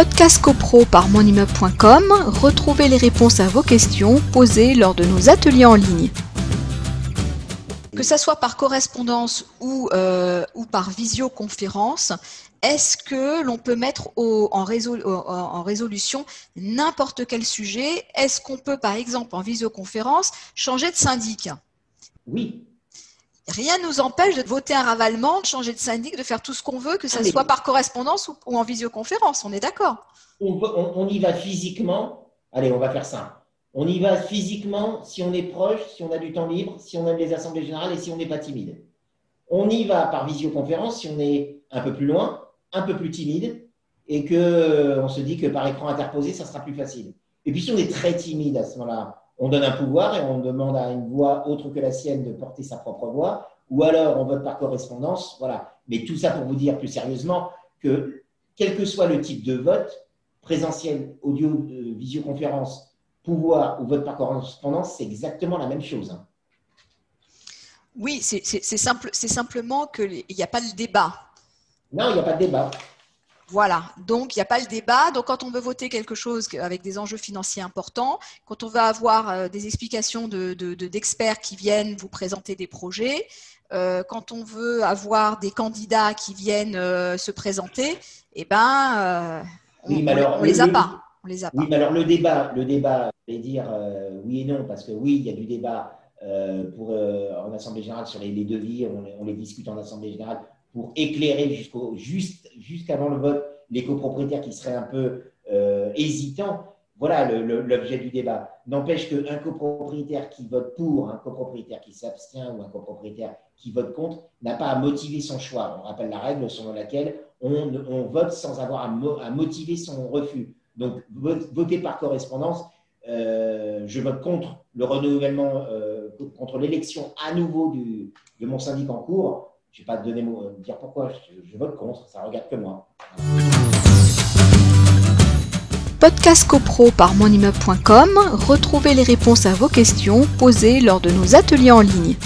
Podcast CoPro par monimmeuble.com, retrouvez les réponses à vos questions posées lors de nos ateliers en ligne. Que ça soit par correspondance ou, euh, ou par visioconférence, est-ce que l'on peut mettre en, résolution n'importe quel sujet? Est-ce qu'on peut, par exemple, en visioconférence, changer de syndic? Oui. Rien ne nous empêche de voter un ravalement, de changer de syndic, de faire tout ce qu'on veut, que ce soit par correspondance ou, en visioconférence. On est d'accord on, y va physiquement. Allez, on va faire ça. On y va physiquement si on est proche, si on a du temps libre, si on aime les assemblées générales et si on n'est pas timide. On y va par visioconférence si on est un peu plus loin un peu plus timide et que euh, on se dit que par écran interposé, ça sera plus facile. Et puis si on est très timide à ce moment-là, on donne un pouvoir et on demande à une voix autre que la sienne de porter sa propre voix, ou alors on vote par correspondance, voilà. Mais tout ça pour vous dire plus sérieusement que quel que soit le type de vote, présentiel, audio, euh, visioconférence, pouvoir ou vote par correspondance, c'est exactement la même chose. Hein. Oui, c'est simple, simplement qu'il n'y a pas de débat. Non, il n'y a pas de débat. Voilà, donc il n'y a pas le débat. Donc quand on veut voter quelque chose avec des enjeux financiers importants, quand on veut avoir euh, des explications d'experts de, qui viennent vous présenter des projets, euh, quand on veut avoir des candidats qui viennent euh, se présenter, eh ben, on, ne les a pas. On les a oui, mais alors le débat, le débat, je vais dire oui et non, parce que oui, il y a du débat pour, en Assemblée générale sur les, devis, on, on, les discute en Assemblée générale pour éclairer jusqu'au, juste, jusqu'avant le vote les copropriétaires qui seraient un peu euh, hésitants. Voilà l'objet du débat. N'empêche qu'un copropriétaire qui vote pour, un copropriétaire qui s'abstient ou un copropriétaire qui vote contre n'a pas à motiver son choix. On rappelle la règle selon laquelle on, vote sans avoir à, motiver son refus. Donc, voter par correspondance, euh, je vote contre le renouvellement, euh, contre l'élection à nouveau de mon syndic en cours je ne vais pas te donner euh, dire pourquoi, je, vote contre, ça regarde que moi. Podcast CoPro par monimmeuble.com, retrouvez les réponses à vos questions posées lors de nos ateliers en ligne.